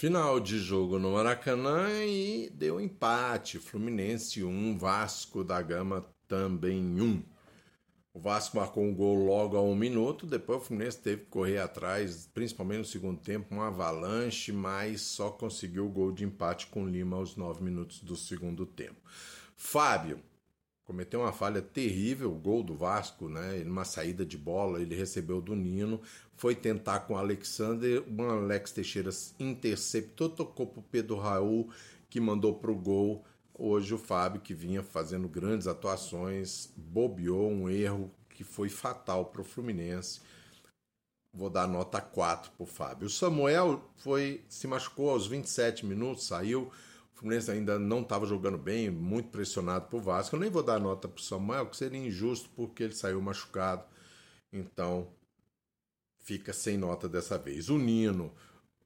Final de jogo no Maracanã e deu empate. Fluminense 1, Vasco da Gama também 1. O Vasco marcou um gol logo a um minuto, depois o Fluminense teve que correr atrás, principalmente no segundo tempo, um avalanche, mas só conseguiu o gol de empate com Lima aos nove minutos do segundo tempo. Fábio cometeu uma falha terrível, o gol do Vasco, né? Numa saída de bola, ele recebeu do Nino, foi tentar com o Alexander, o Alex Teixeira interceptou, tocou para o Pedro Raul, que mandou para o gol Hoje o Fábio, que vinha fazendo grandes atuações, bobeou um erro que foi fatal para o Fluminense. Vou dar nota 4 para o Fábio. O Samuel foi se machucou aos 27 minutos, saiu. Fluminense ainda não estava jogando bem, muito pressionado por Vasco. Eu nem vou dar nota para o Samuel, que seria injusto porque ele saiu machucado. Então fica sem nota dessa vez. O Nino,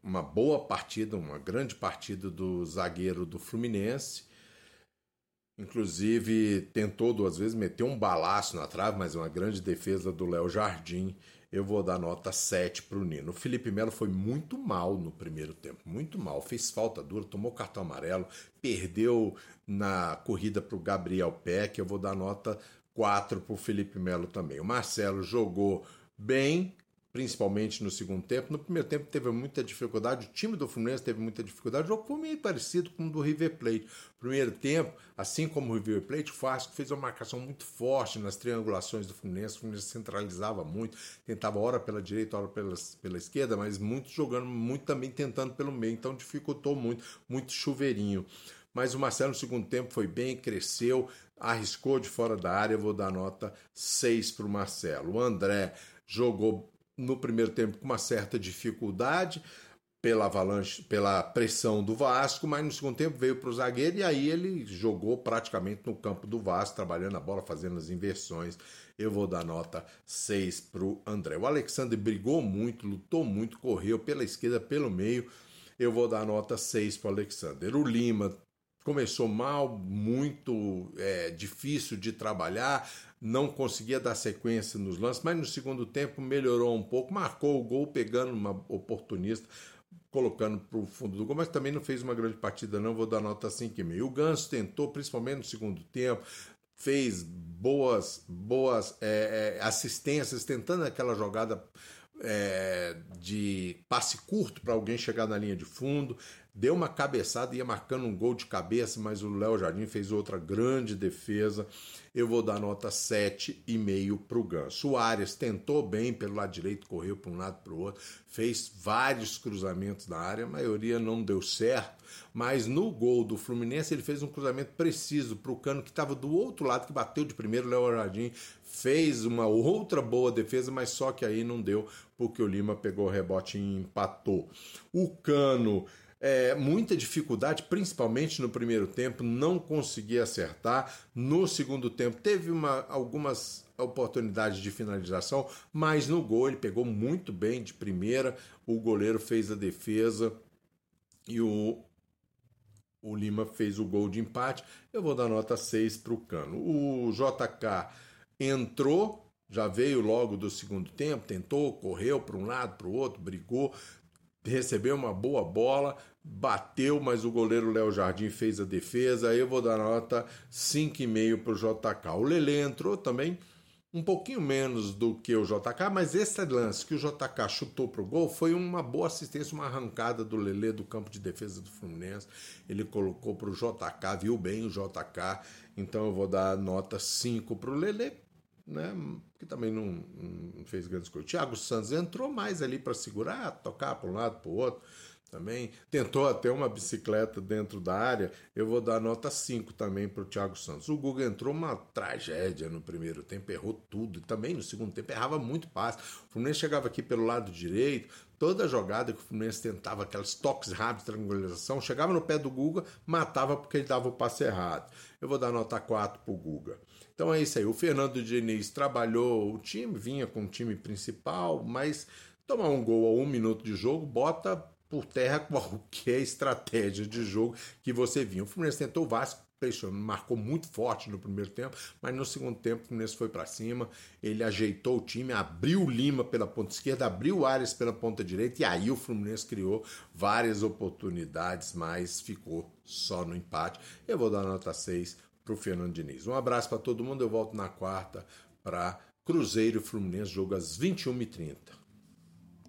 uma boa partida, uma grande partida do zagueiro do Fluminense. Inclusive, tentou duas vezes, meteu um balaço na trave, mas uma grande defesa do Léo Jardim. Eu vou dar nota 7 para o Nino. O Felipe Melo foi muito mal no primeiro tempo, muito mal. Fez falta dura, tomou cartão amarelo, perdeu na corrida para o Gabriel Peck. Eu vou dar nota 4 para o Felipe Melo também. O Marcelo jogou bem, principalmente no segundo tempo. No primeiro tempo teve muita dificuldade, o time do Fluminense teve muita dificuldade. O jogo foi meio parecido com o do River Plate. Primeiro tempo, assim como o River Plate, o Vasco fez uma marcação muito forte nas triangulações do Fluminense. O Fluminense centralizava muito, tentava hora pela direita, hora pela, pela esquerda, mas muito jogando, muito também tentando pelo meio. Então dificultou muito, muito chuveirinho. Mas o Marcelo no segundo tempo foi bem, cresceu, arriscou de fora da área. Eu vou dar nota 6 para o Marcelo. O André jogou no primeiro tempo com uma certa dificuldade pela avalanche, pela pressão do Vasco, mas no segundo tempo veio para o zagueiro e aí ele jogou praticamente no campo do Vasco, trabalhando a bola, fazendo as inversões. Eu vou dar nota 6 para o André. O Alexandre brigou muito, lutou muito, correu pela esquerda, pelo meio. Eu vou dar nota 6 para o Alexander. O Lima começou mal, muito é, difícil de trabalhar, não conseguia dar sequência nos lances, mas no segundo tempo melhorou um pouco, marcou o gol pegando uma oportunista, colocando para o fundo do gol, mas também não fez uma grande partida, não. Vou dar nota 5,5. O Ganso tentou, principalmente no segundo tempo, fez boas, boas é, é, assistências, tentando aquela jogada é, de passe curto para alguém chegar na linha de fundo, deu uma cabeçada, ia marcando um gol de cabeça, mas o Léo Jardim fez outra grande defesa. Eu vou dar nota 7,5 para o Ganso. O Arias tentou bem pelo lado direito, correu para um lado para o outro, fez vários cruzamentos na área, a maioria não deu certo, mas no gol do Fluminense ele fez um cruzamento preciso para o Cano que estava do outro lado, que bateu de primeiro, o Léo Jardim fez uma outra boa defesa, mas só que aí não deu, porque o Lima pegou o rebote e empatou. O Cano é, muita dificuldade, principalmente no primeiro tempo, não conseguia acertar. No segundo tempo, teve uma, algumas oportunidades de finalização, mas no gol ele pegou muito bem de primeira. O goleiro fez a defesa e o, o Lima fez o gol de empate. Eu vou dar nota 6 para o Cano. O JK entrou, já veio logo do segundo tempo, tentou, correu para um lado, para o outro, brigou, recebeu uma boa bola, bateu, mas o goleiro Léo Jardim fez a defesa. Eu vou dar nota 5,5 para o JK. O Lele entrou também um pouquinho menos do que o JK, mas esse lance que o JK chutou para o gol foi uma boa assistência, uma arrancada do Lele do campo de defesa do Fluminense. Ele colocou para o JK, viu bem o JK, então eu vou dar nota 5 para o Lele né? Que também não, não fez grandes coisas. Thiago Santos entrou mais ali para segurar, tocar para um lado, para o outro. Também tentou até uma bicicleta dentro da área. Eu vou dar nota 5 também para o Thiago Santos. O Guga entrou uma tragédia no primeiro tempo, errou tudo. E também no segundo tempo errava muito passe. O Fluminense chegava aqui pelo lado direito, toda jogada que o Fluminense tentava, aquelas toques rápidos triangulação, chegava no pé do Guga, matava porque ele dava o passe errado. Eu vou dar nota 4 para o Guga. Então é isso aí. O Fernando Diniz trabalhou o time, vinha com o time principal, mas tomar um gol a um minuto de jogo bota por terra qualquer estratégia de jogo que você vinha. O Fluminense tentou o Vasco, pressionou, marcou muito forte no primeiro tempo, mas no segundo tempo o Fluminense foi para cima, ele ajeitou o time, abriu o Lima pela ponta esquerda, abriu o Ares pela ponta direita e aí o Fluminense criou várias oportunidades, mas ficou só no empate. Eu vou dar nota 6 para o Fernando Diniz. Um abraço para todo mundo, eu volto na quarta para Cruzeiro e Fluminense, jogo às 21h30.